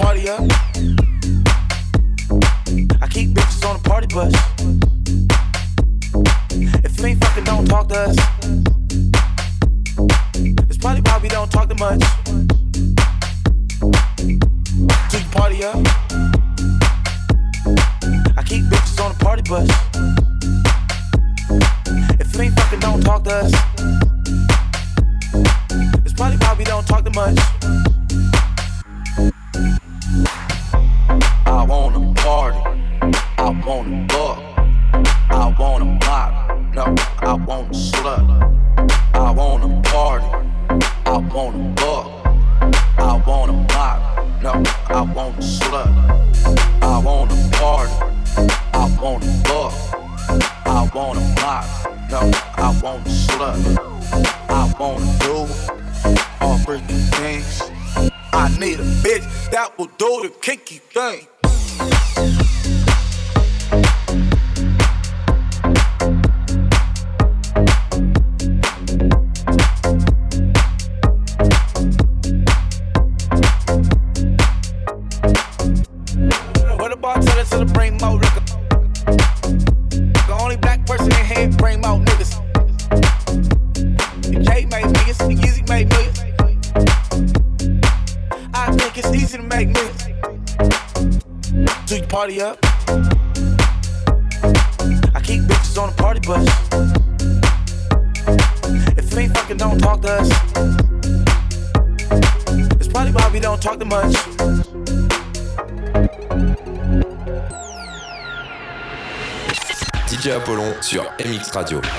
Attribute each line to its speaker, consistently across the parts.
Speaker 1: party up. I keep bitches on the party bus. If you ain't fucking, don't talk to us. It's probably why we don't talk that much. Till the party up. I keep bitches on the party bus. If you ain't fucking, don't talk to us. It's probably why we don't talk that much.
Speaker 2: Radio.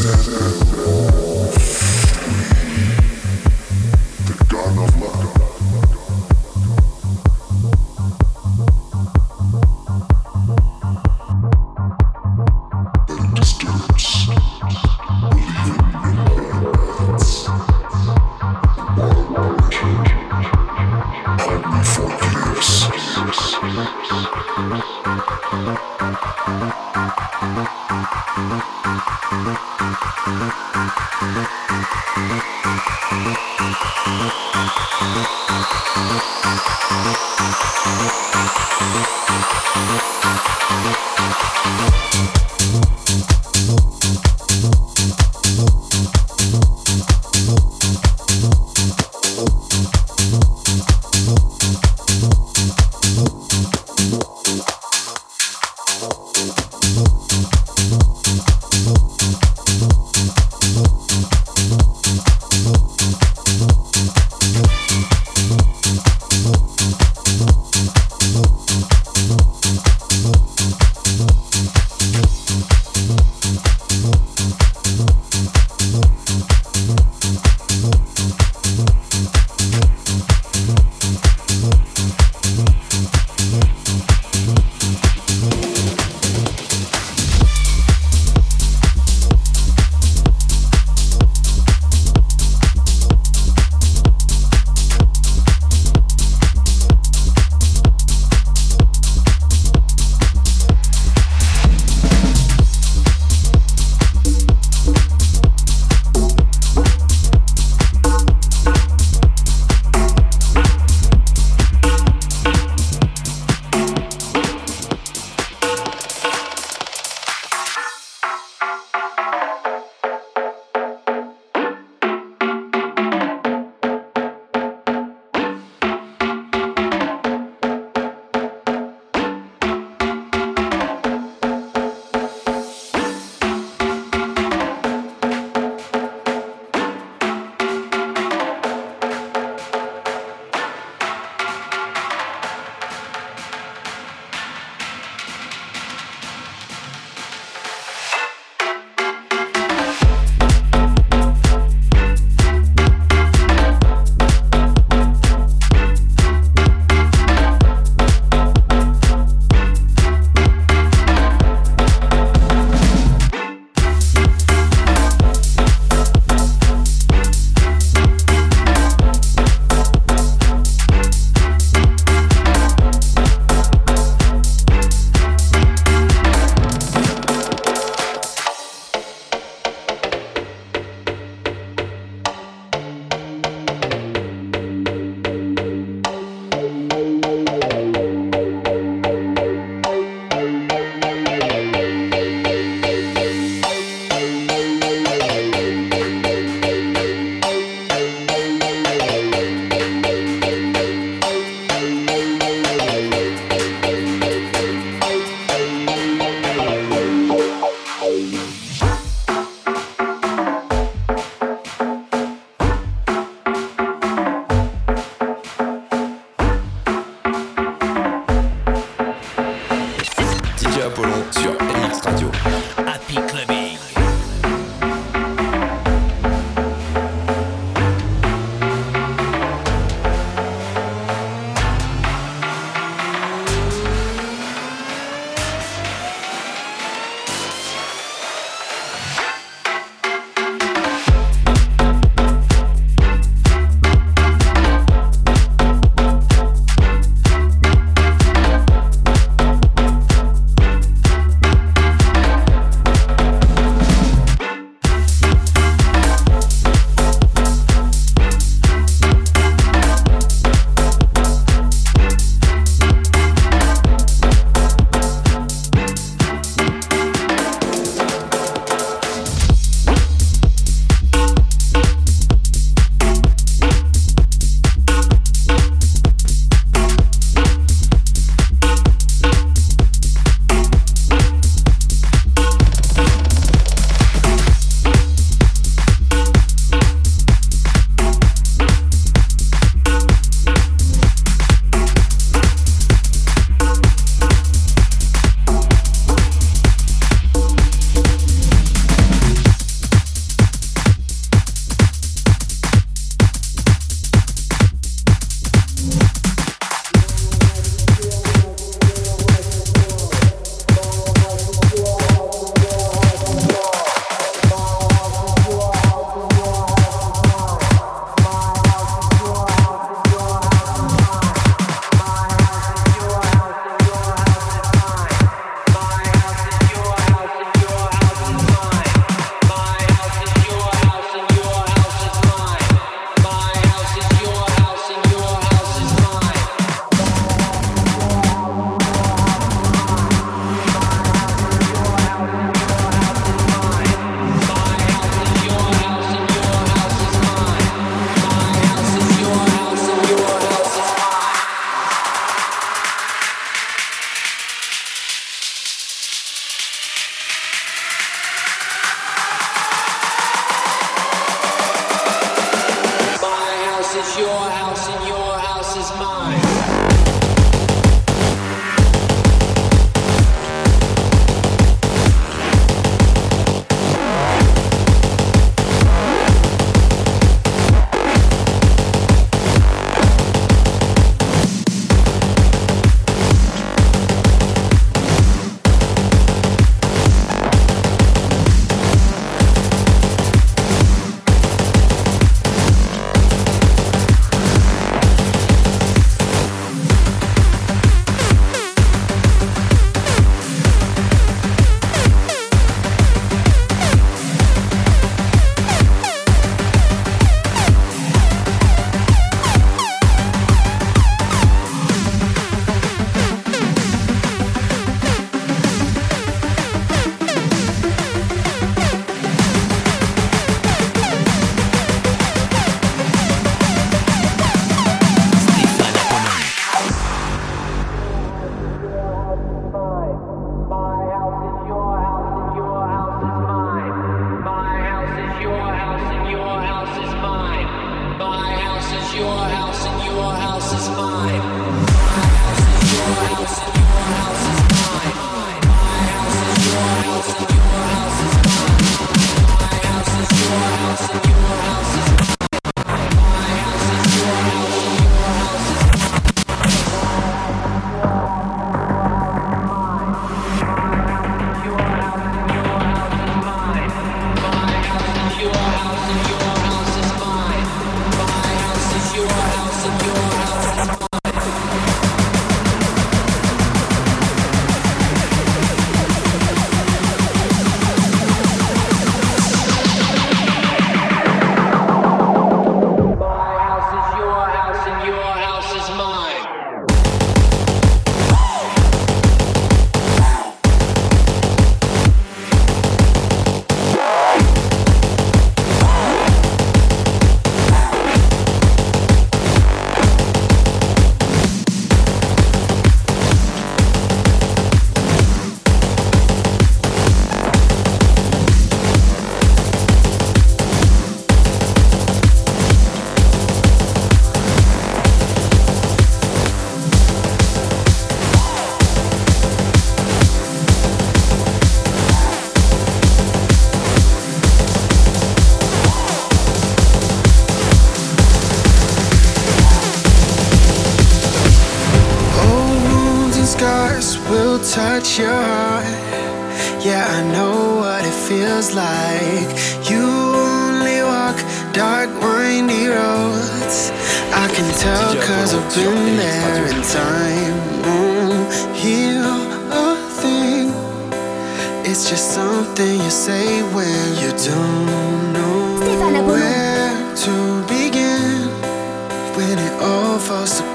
Speaker 2: said,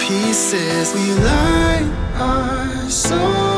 Speaker 2: pieces, we light our souls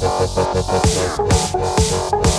Speaker 3: Thank
Speaker 2: you.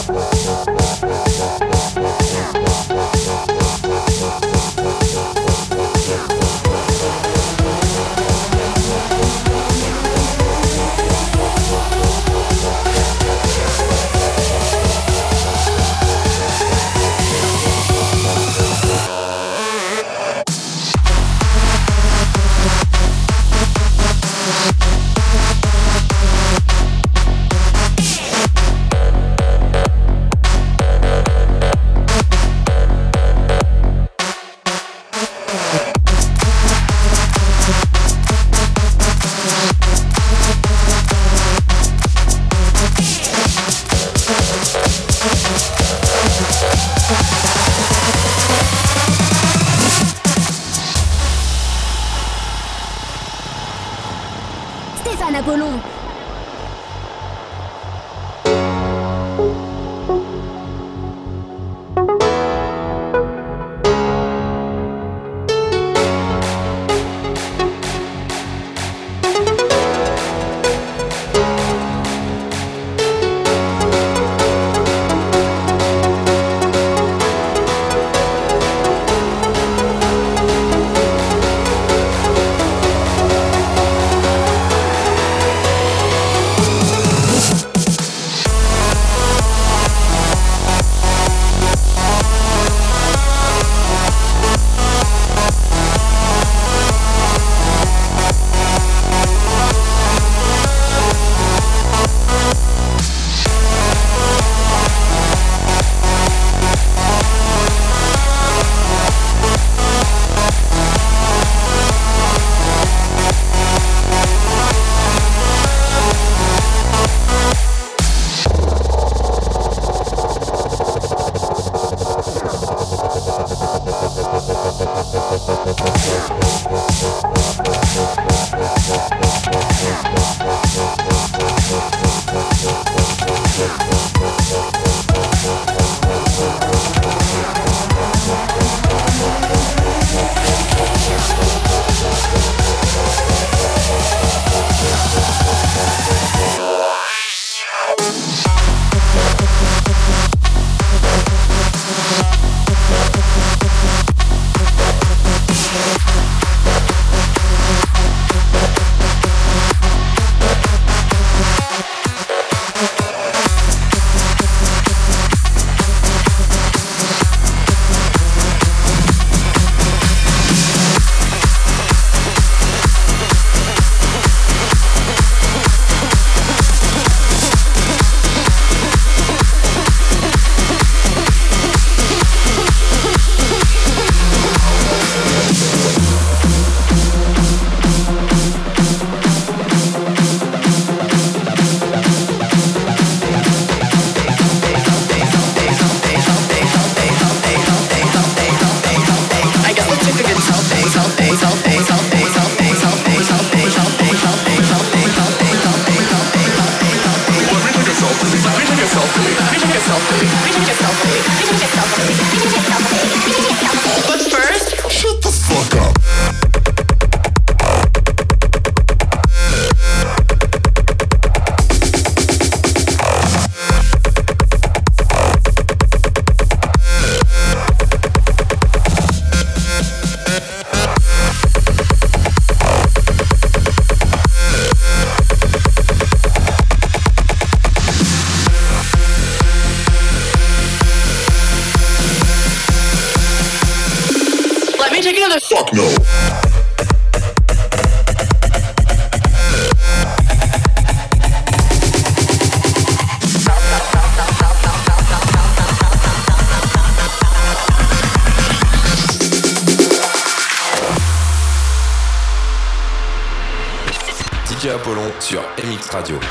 Speaker 2: MX Radio.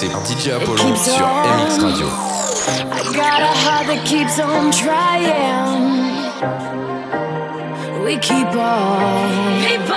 Speaker 4: Mixé par DJ Apollo sur MX Radio. I got a heart that keeps on trying. We keep on.